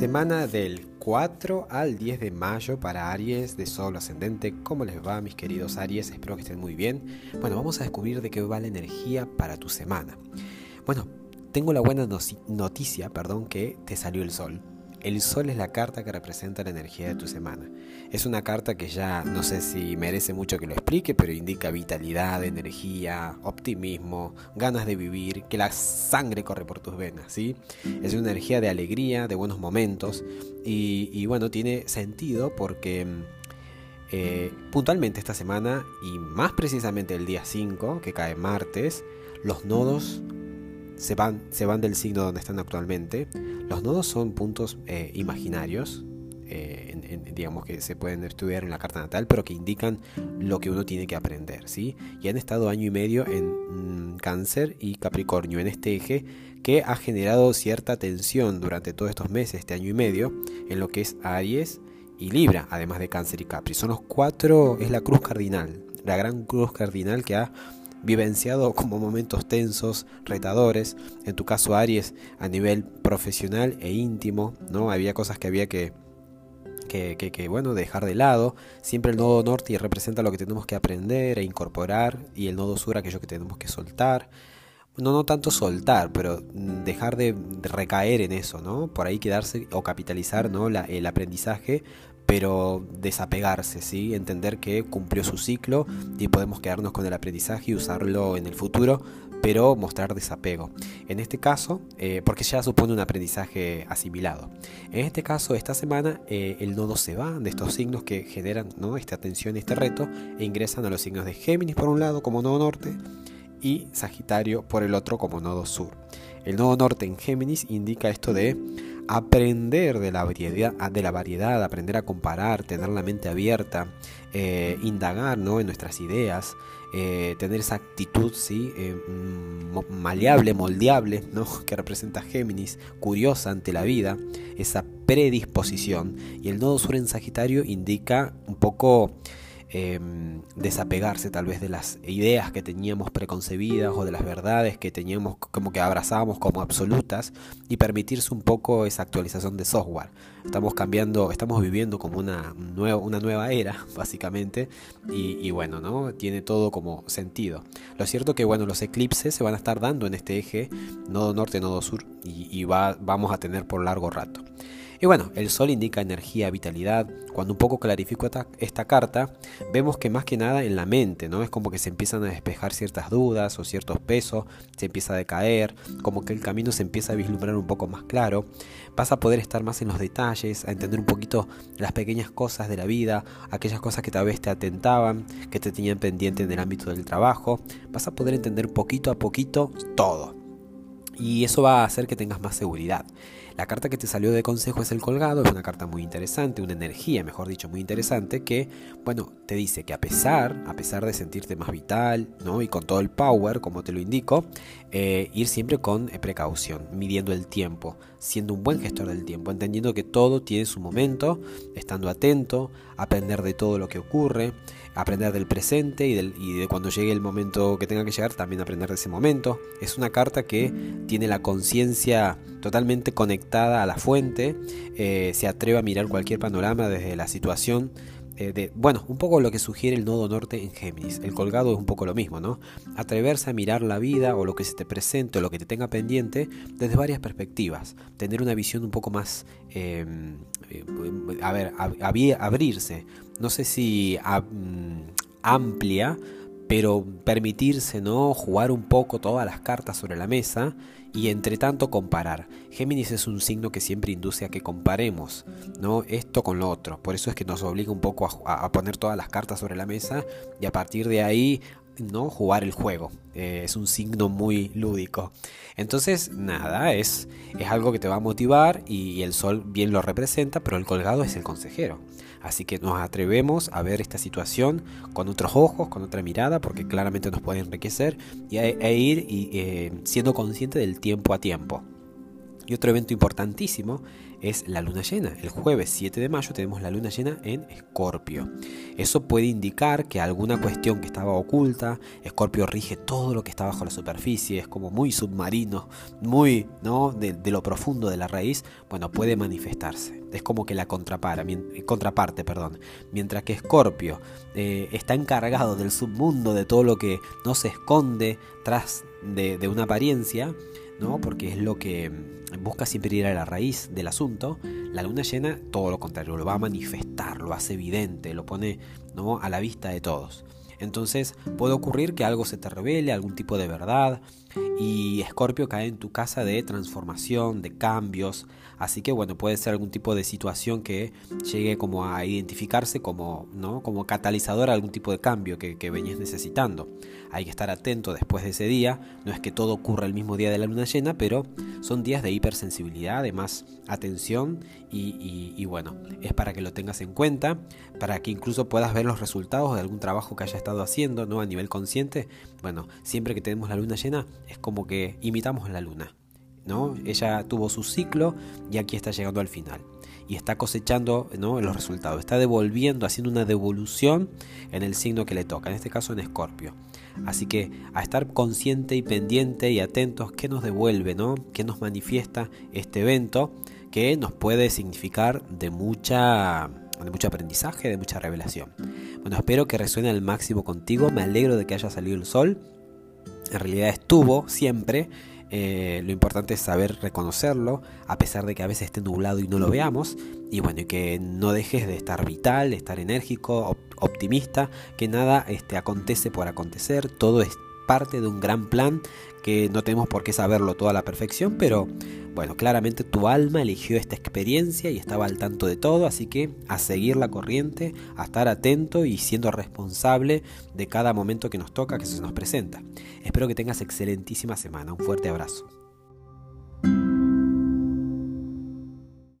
Semana del 4 al 10 de mayo para Aries de Sol Ascendente. ¿Cómo les va mis queridos Aries? Espero que estén muy bien. Bueno, vamos a descubrir de qué va la energía para tu semana. Bueno, tengo la buena noticia, perdón, que te salió el sol. El sol es la carta que representa la energía de tu semana. Es una carta que ya no sé si merece mucho que lo explique, pero indica vitalidad, energía, optimismo, ganas de vivir, que la sangre corre por tus venas, ¿sí? Es una energía de alegría, de buenos momentos y, bueno, tiene sentido porque eh, puntualmente esta semana y más precisamente el día 5, que cae martes, los nodos se van, se van del signo donde están actualmente. Los nodos son puntos eh, imaginarios, eh, digamos que se pueden estudiar en la carta natal, pero que indican lo que uno tiene que aprender, ¿sí? Y han estado año y medio en mm, Cáncer y Capricornio, en este eje que ha generado cierta tensión durante todos estos meses, este año y medio, en lo que es Aries y Libra, además de Cáncer y Capri. Son los cuatro, es la cruz cardinal, la gran cruz cardinal que ha vivenciado como momentos tensos, retadores, en tu caso Aries a nivel profesional e íntimo, ¿no? Había cosas que había que, que, bueno, dejar de lado. Siempre el nodo norte representa lo que tenemos que aprender e incorporar y el nodo sur aquello que tenemos que soltar. No, no tanto soltar, pero dejar de, recaer en eso, ¿no? Por ahí quedarse o capitalizar ¿no? el aprendizaje pero desapegarse, ¿sí? entender que cumplió su ciclo y podemos quedarnos con el aprendizaje y usarlo en el futuro, pero mostrar desapego. En este caso, eh, porque ya supone un aprendizaje asimilado. En este caso, esta semana, eh, el nodo se va de estos signos que generan ¿no? esta tensión, este reto, e ingresan a los signos de Géminis por un lado como nodo norte y Sagitario por el otro como nodo sur. El nodo norte en Géminis indica esto de aprender de la variedad, de la variedad aprender a comparar, tener la mente abierta, eh, indagar ¿no? en nuestras ideas, eh, tener esa actitud ¿sí? Eh, mm, maleable, moldeable, ¿no? que representa Géminis, curiosa ante la vida, esa predisposición. Y el nodo sur en Sagitario indica un poco Em, desapegarse tal vez de las ideas que teníamos preconcebidas o de las verdades que teníamos como que abrazábamos como absolutas y permitirse un poco esa actualización de software. Estamos cambiando, estamos viviendo como una, nueva, una nueva era básicamente y, bueno, ¿no? Tiene todo como sentido. Lo cierto que bueno, los eclipses se van a estar dando en este eje, nodo norte, nodo sur y, y va, vamos a tener por largo rato. Y bueno, el sol indica energía, vitalidad. Cuando un poco clarifico esta, carta, vemos que más que nada en la mente, ¿no? Es como que se empiezan a despejar ciertas dudas o ciertos pesos, se empieza a decaer, como que el camino se empieza a vislumbrar un poco más claro. Vas a poder estar más en los detalles, a entender un poquito las pequeñas cosas de la vida, aquellas cosas que tal vez te atentaban, que te tenían pendiente en el ámbito del trabajo. Vas a poder entender poquito a poquito todo. Y eso va a hacer que tengas más seguridad. La carta que te salió de consejo es el colgado, es una carta muy interesante, una energía, mejor dicho, muy interesante, que, bueno, te dice que a pesar, a pesar de sentirte más vital, ¿no? Y con todo el power, como te lo indico, eh, ir siempre con eh, precaución, midiendo el tiempo, siendo un buen gestor del tiempo, entendiendo que todo tiene su momento, estando atento, aprender de todo lo que ocurre, aprender del presente y, de cuando llegue el momento que tenga que llegar, también aprender de ese momento. Es una carta que tiene la conciencia totalmente conectada a la fuente, eh, se atreve a mirar cualquier panorama desde la situación eh, bueno, un poco lo que sugiere el nodo norte en Géminis. El colgado es un poco lo mismo, ¿no? Atreverse a mirar la vida o lo que se te presente o lo que te tenga pendiente desde varias perspectivas. Tener una visión un poco más, em, eh, a ver, abrirse. No sé si amplia, pero permitirse, ¿no? Jugar un poco todas las cartas sobre la mesa y entre tanto comparar. Géminis es un signo que siempre induce a que comparemos, ¿no? Esto con lo otro. Por eso es que nos obliga un poco a, poner todas las cartas sobre la mesa y a partir de ahí ¿no? jugar el juego. Eh, es un signo muy lúdico. Entonces, nada, es, es algo que te va a motivar y el sol bien lo representa, pero el colgado es el consejero. Así que nos atrevemos a ver esta situación con otros ojos, con otra mirada, porque claramente nos puede enriquecer y e, ir y, eh, siendo consciente del tiempo a tiempo. Y otro evento importantísimo es la luna llena. El jueves 7 de mayo tenemos la luna llena en Escorpio. Eso puede indicar que alguna cuestión que estaba oculta, Escorpio rige todo lo que está bajo la superficie, es como muy submarino, muy ¿no? de, lo profundo de la raíz, bueno, puede manifestarse. Es como que la contrapara, contraparte, perdón. Mientras que Escorpio eh, está encargado del submundo, de todo lo que no se esconde tras de una apariencia, ¿no? porque es lo que busca siempre ir a la raíz del asunto, la luna llena todo lo contrario, lo va a manifestar, lo hace evidente, lo pone ¿no? a la vista de todos. Entonces puede ocurrir que algo se te revele, algún tipo de verdad, y Escorpio cae en tu casa de transformación, de cambios, así que bueno, puede ser algún tipo de situación que llegue como a identificarse como, ¿no? como catalizador a algún tipo de cambio que, que venías necesitando. Hay que estar atento después de ese día, no es que todo ocurra el mismo día de la luna llena, pero son días de hipersensibilidad, de más atención y, y bueno, es para que lo tengas en cuenta, para que incluso puedas ver los resultados de algún trabajo que haya estado haciendo, ¿no? A nivel consciente, bueno, siempre que tenemos la luna llena, es como que imitamos la luna. ¿no? Ella tuvo su ciclo y aquí está llegando al final. Y está cosechando ¿no? los resultados. Está devolviendo, haciendo una devolución en el signo que le toca, en este caso en Escorpio. Así que a estar consciente y pendiente y atentos qué nos devuelve, ¿no? qué nos manifiesta este evento que nos puede significar de mucha de mucho aprendizaje, de mucha revelación. Bueno, espero que resuene al máximo contigo. Me alegro de que haya salido el sol en realidad estuvo siempre. Eh, lo importante es saber reconocerlo, a pesar de que a veces esté nublado y no lo veamos. Y bueno, y que no dejes de estar vital, de estar enérgico, optimista, que nada este, acontece por acontecer, todo es parte de un gran plan que no tenemos por qué saberlo toda la perfección, pero bueno, claramente tu alma eligió esta experiencia y estaba al tanto de todo, así que a seguir la corriente, a estar atento y siendo responsable de cada momento que nos toca, que se nos presenta. Espero que tengas excelentísima semana. Un fuerte abrazo.